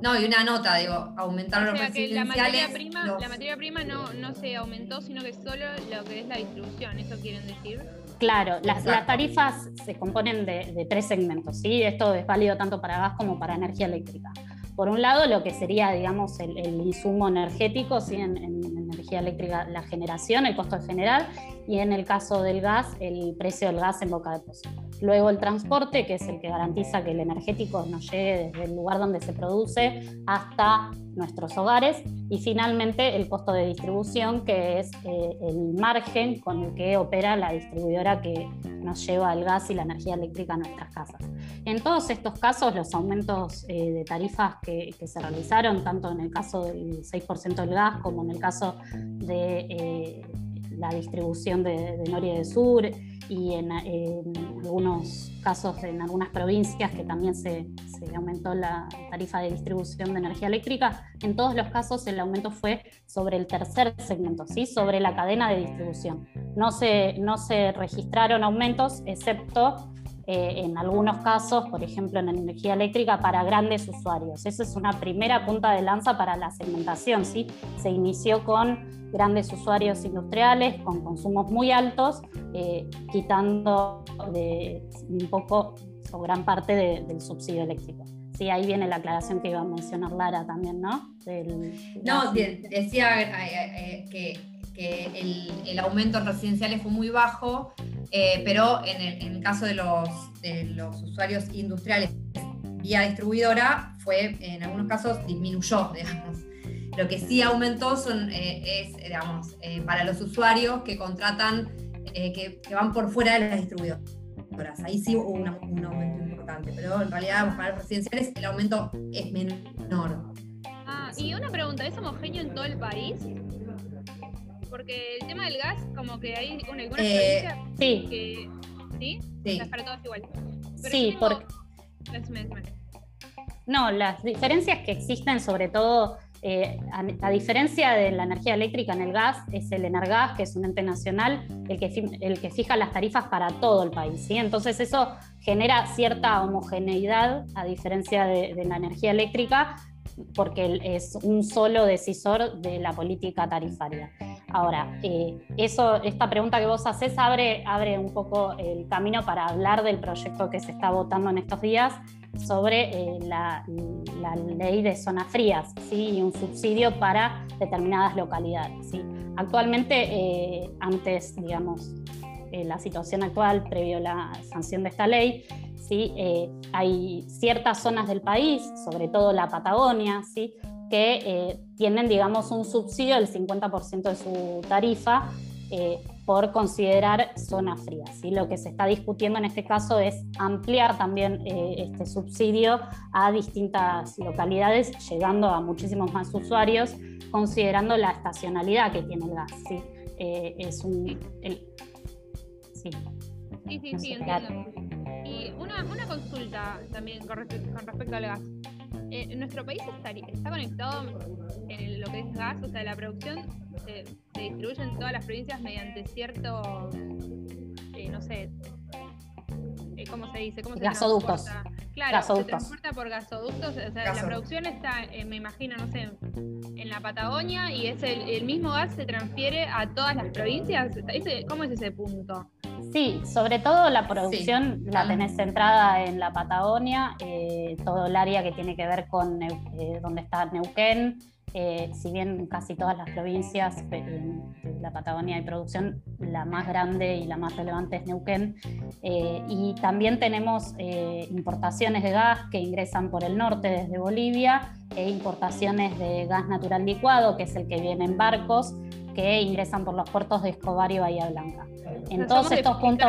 No, y una nota, digo, aumentaron los residenciales. la materia prima, la materia prima no, no se aumentó, sino que solo lo que es la distribución, ¿eso quieren decir? Claro, las, tarifas se componen de, tres segmentos, ¿sí? Esto es válido tanto para gas como para energía eléctrica. Por un lado, lo que sería, digamos, el, insumo energético, ¿sí? En, en, energía eléctrica, la generación, el costo general, y en el caso del gas, el precio del gas en boca de pozo. Luego el transporte, que es el que garantiza que el energético nos llegue desde el lugar donde se produce hasta nuestros hogares. Y finalmente el costo de distribución, que es eh, el margen con el que opera la distribuidora que nos lleva el gas y la energía eléctrica a nuestras casas. En todos estos casos, los aumentos eh, de tarifas que, se realizaron, tanto en el caso del 6% del gas como en el caso de eh, la distribución de, de Noria de Sur y en, algunos casos en algunas provincias que también se, se, aumentó la tarifa de distribución de energía eléctrica, en todos los casos el aumento fue sobre el tercer segmento, ¿sí? sobre la cadena de distribución. No se, no se registraron aumentos excepto eh, en algunos casos, por ejemplo en energía eléctrica, para grandes usuarios. Esa es una primera punta de lanza para la segmentación. ¿sí? Se inició con grandes usuarios industriales con consumos muy altos, eh, quitando de un poco o gran parte del subsidio eléctrico. Sí, ahí viene la aclaración que iba a mencionar Lara también, ¿no? no, decía eh, que, el, aumento en residenciales fue muy bajo, eh, pero en el, caso de los, usuarios industriales vía distribuidora, fue en algunos casos disminuyó, digamos. Lo que sí aumentó son, eh, es, digamos, eh, para los usuarios que contratan, que, van por fuera de las distribuidoras. Ahí sí hubo un, aumento importante, pero en realidad para los residenciales el aumento es menor. Ah, y una pregunta, ¿es homogéneo en todo el país? Porque el tema del gas, como que hay una, algunas sí. que ¿sí? Sí. Es para todos igual. Pero Sí, porque. No, las diferencias que existen, sobre todo, eh, a, a diferencia de la energía eléctrica en el gas, es el Energas, que es un ente nacional, el que, fi- el que fija las tarifas para todo el país. ¿sí? Entonces eso genera cierta homogeneidad, a diferencia de, de la energía eléctrica, porque es un solo decisor de la política tarifaria. Ahora, eh, eso, esta pregunta que vos haces abre, abre un poco el camino para hablar del proyecto que se está votando en estos días sobre eh, la, la ley de zonas frías ¿sí? y un subsidio para determinadas localidades. ¿sí? Actualmente, eh, antes, digamos, eh, la situación actual, previo a la sanción de esta ley, ¿sí? Eh, hay ciertas zonas del país, sobre todo la Patagonia, ¿sí? que eh, tienen, digamos, un subsidio del 50% de su tarifa eh, por considerar zonas frías. ¿sí? Lo que se está discutiendo en este caso es ampliar también este subsidio a distintas localidades, llegando a muchísimos más usuarios, considerando la estacionalidad que tiene el gas. ¿sí? Es un... el- sí. Sí, sí, sí, entiendo. Y una, una consulta también con, respe- con respecto al gas. Eh, ¿Nuestro país está conectado en el- lo que es gas? O sea, la producción se, se distribuye en todas las provincias mediante cierto, eh, no sé, eh, ¿cómo se dice? ¿Cómo se Gasoductos. transporta? Claro, Gasoductos. se transporta por gasoductos. O sea, la producción está, eh, me imagino, no sé, en la Patagonia y es el, el mismo gas se transfiere a todas las provincias. Ese- ¿Cómo es ese punto? Sí, sobre todo la producción la Ah. tenés centrada en la Patagonia, eh, todo el área que tiene que ver con eh, donde está Neuquén, eh, si bien casi todas las provincias de la Patagonia hay producción, la más grande y la más relevante es Neuquén. Eh, y también tenemos eh, importaciones de gas que ingresan por el norte desde Bolivia e importaciones de gas natural licuado, que es el que viene en barcos, que ingresan por los puertos de Escobar y Bahía Blanca. En todos estos puntos...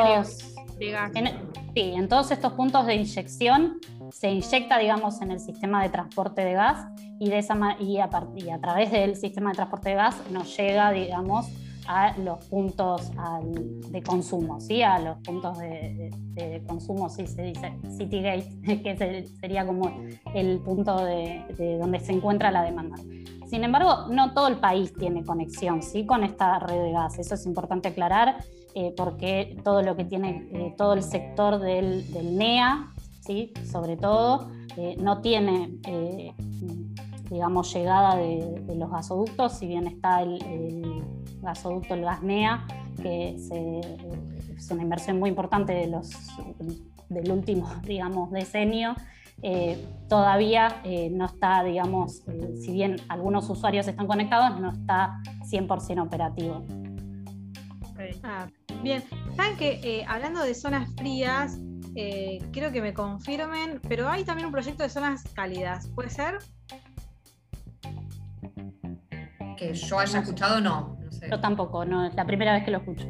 De gas. En- sí, en todos estos puntos de inyección se inyecta, digamos, en el sistema de transporte de gas y, de esa, y, a, y a través del sistema de transporte de gas nos llega, digamos, a los puntos al- de consumo, ¿sí? a los puntos de, de- de consumo, sí se dice City Gate, que sería como el punto de, de donde se encuentra la demanda. Sin embargo, no todo el país tiene conexión ¿sí? con esta red de gas, eso es importante aclarar, eh, porque todo lo que tiene, eh, todo el sector del, NEA, ¿sí? sobre todo, eh, no tiene, digamos, llegada de, los gasoductos, si bien está el, el gasoducto, el gas NEA, que se- es una inversión muy importante de los, del último, digamos, decenio, eh, todavía eh, no está, digamos, eh, si bien algunos usuarios están conectados, no está 100% operativo. Ah, Bien, saben que eh, hablando de zonas frías, eh, quiero que me confirmen, pero hay también un proyecto de zonas cálidas, ¿puede ser? Que yo haya escuchado, no. No sé. Yo tampoco, no es la primera vez que lo escucho.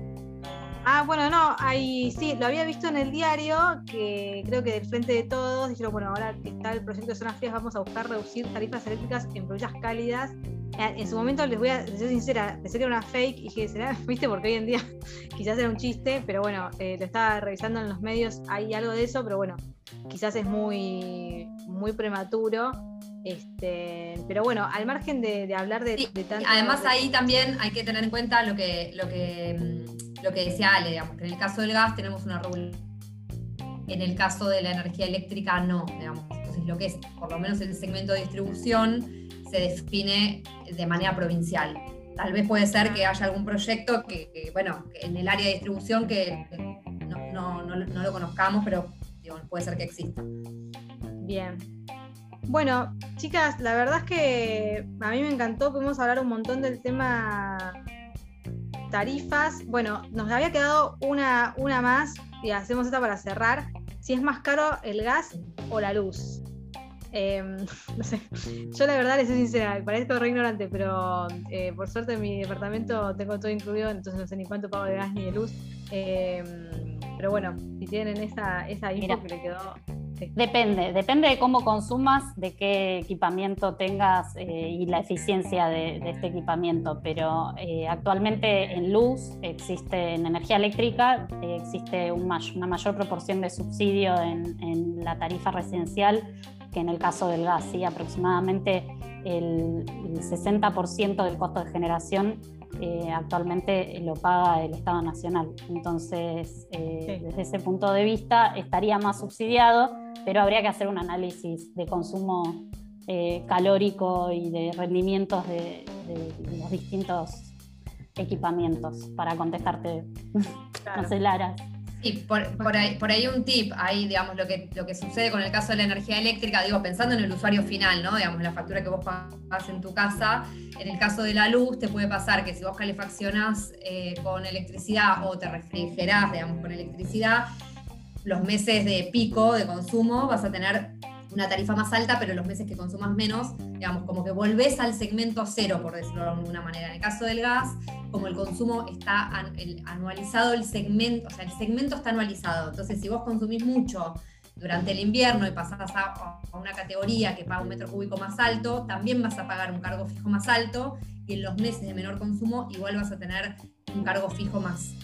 Ah, bueno, no, hay, sí, lo había visto en el diario, que creo que del Frente de Todos dijeron, bueno, ahora que está el proyecto de zonas frías, vamos a buscar reducir tarifas eléctricas en provincias cálidas. Eh, En su momento les voy a ser sincera, pensé que era una fake y dije, ¿será? ¿Viste? Porque hoy en día quizás era un chiste, pero bueno, eh, lo estaba revisando en los medios, hay algo de eso, pero bueno, quizás es muy, muy prematuro. Este, pero bueno, al margen de, de hablar de, Sí, de tanto. Además ahí también hay que tener en cuenta lo que, lo que, mm, lo que decía Ale, digamos, que en el caso del gas tenemos una regulación. En el caso de la energía eléctrica no, digamos. Entonces lo que es, por lo menos el segmento de distribución, se define de manera provincial. Tal vez puede ser que haya algún proyecto que, que, bueno, que en el área de distribución que no, no- no- no lo conozcamos, pero puede ser que exista. Bien. Bueno, chicas, la verdad es que a mí me encantó, pudimos hablar un montón del tema tarifas. Bueno, nos había quedado una, una más y hacemos esta para cerrar. Si es más caro el gas o la luz. Em, no sé, yo la verdad les soy sincera, parezco re ignorante, pero eh, por suerte en mi departamento tengo todo incluido, entonces no sé ni cuánto pago de gas ni de luz. Em, pero bueno, si tienen esa, esa info Mira. que le quedó Depende, depende de cómo consumas, de qué equipamiento tengas eh, y la eficiencia de, este equipamiento, pero eh, actualmente en luz existe, en energía eléctrica, existe una mayor proporción de subsidio en, la tarifa residencial que en el caso del gas, ¿sí? aproximadamente el, el 60% del costo de generación eh, actualmente lo paga el Estado Nacional. Entonces, eh, desde ese punto de vista, estaría más subsidiado, pero habría que hacer un análisis de consumo eh, calórico y de rendimientos de, los distintos equipamientos para contestarte. no sé, Lara. Sí, por, ahí, por ahí un tip, ahí digamos lo que, lo que sucede con el caso de la energía eléctrica, digo, pensando en el usuario final, ¿no? Digamos, la factura que vos pagás en tu casa, en el caso de la luz te puede pasar que si vos calefaccionás eh, con electricidad o te refrigerás, digamos, con electricidad, los meses de pico de consumo vas a tener una tarifa más alta, pero los meses que consumas menos, digamos, como que volvés al segmento cero, por decirlo de alguna manera. En el caso del gas, como el consumo está anualizado, el segmento, o sea, el segmento está anualizado. Entonces, si vos consumís mucho durante el invierno y pasás a, una categoría que paga un metro cúbico más alto, también vas a pagar un cargo fijo más alto y en los meses de menor consumo igual vas a tener un cargo fijo más,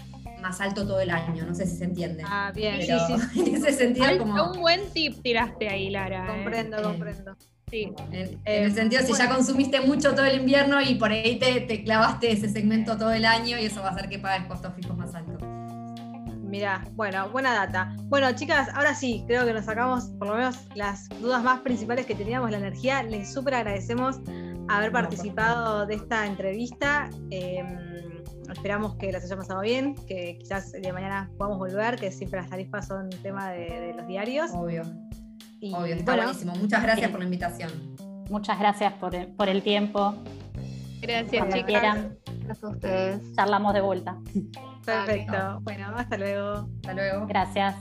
más alto todo el año, no sé si se entiende. Ah, bien, sí, sí. En ese sentido, como. Un buen tip tiraste ahí, Lara. ¿eh? Comprendo, comprendo. Sí. En, el sentido, si ya consumiste mucho todo el invierno y por ahí te, te, clavaste ese segmento todo el año y eso va a hacer que pagues costos fijos más altos. Mirá, bueno, buena data. Bueno, chicas, ahora sí, creo que nos sacamos por lo menos las dudas más principales que teníamos, la energía. Les súper agradecemos haber participado de esta entrevista. Em, esperamos que las haya pasado bien, que quizás el día de mañana podamos volver, que siempre las tarifas son tema de, los diarios. Obvio. Obvio, está buenísimo. Muchas gracias por la invitación. Muchas gracias por el, tiempo. Gracias, chicas. Gracias a ustedes. Charlamos de vuelta. Perfecto. Bueno, hasta luego. Hasta luego. Gracias.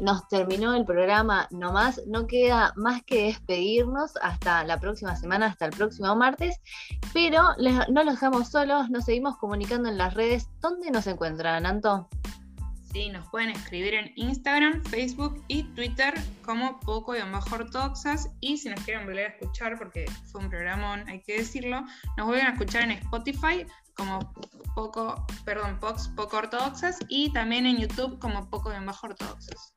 Nos terminó el programa nomás. No queda más que despedirnos hasta la próxima semana, hasta el próximo martes. Pero no los dejamos solos, nos seguimos comunicando en las redes. ¿Dónde nos encuentran, Anto? Sí, nos pueden escribir en Instagram, Facebook y Twitter como Poco y Bajo Ortodoxas. Y si nos quieren volver a escuchar, porque fue un programón, hay que decirlo, nos vuelven a escuchar en Spotify como Poco, perdón, Pox Poco Ortodoxas y también en YouTube como Poco y Bajo Ortodoxas.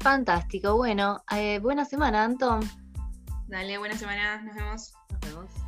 Fantástico, bueno, eh, buena semana, Anton. Dale, buena semana, nos vemos. Nos vemos.